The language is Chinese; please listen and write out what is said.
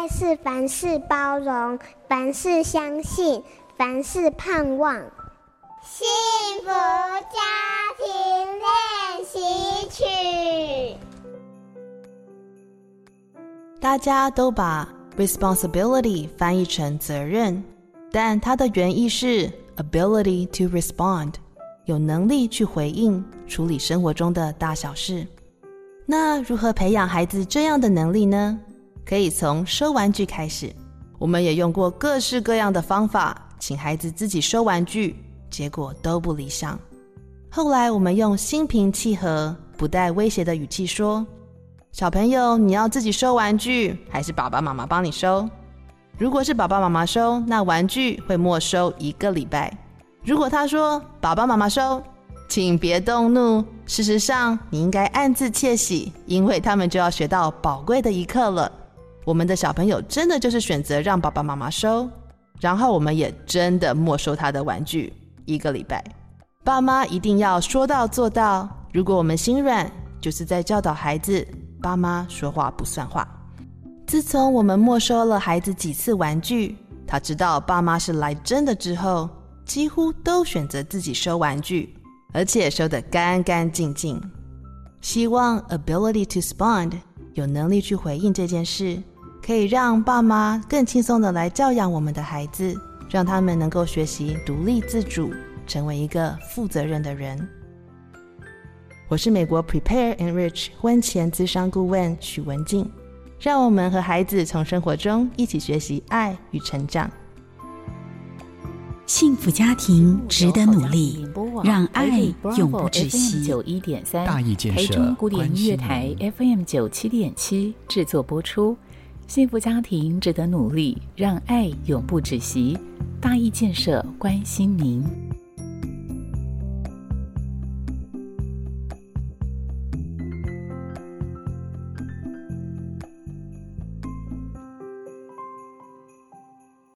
爱是凡事包容，凡事相信，凡事盼望。幸福家庭练习曲。大家都把 responsibility 翻译成责任，但它的原意是 ability to respond，有能力去回应、处理生活中的大小事。那如何培养孩子这样的能力呢？可以从收玩具开始。我们也用过各式各样的方法，请孩子自己收玩具，结果都不理想。后来我们用心平气和、不带威胁的语气说：“小朋友，你要自己收玩具，还是爸爸妈妈帮你收？如果是爸爸妈妈收，那玩具会没收一个礼拜。如果他说爸爸妈妈收。”请别动怒。事实上，你应该暗自窃喜，因为他们就要学到宝贵的一课了。我们的小朋友真的就是选择让爸爸妈妈收，然后我们也真的没收他的玩具一个礼拜。爸妈一定要说到做到。如果我们心软，就是在教导孩子，爸妈说话不算话。自从我们没收了孩子几次玩具，他知道爸妈是来真的之后，几乎都选择自己收玩具。而且收得干干净净。希望 ability to respond 有能力去回应这件事，可以让爸妈更轻松的来教养我们的孩子，让他们能够学习独立自主，成为一个负责任的人。我是美国 Prepare and Rich 婚前资商顾问许文静，让我们和孩子从生活中一起学习爱与成长。幸福家庭值得努力，让爱永不止息。九一点三，大义建设台中古典音乐台 FM 九七点七制作播出。幸福家庭值得努力，让爱永不止息。大义建设关心您。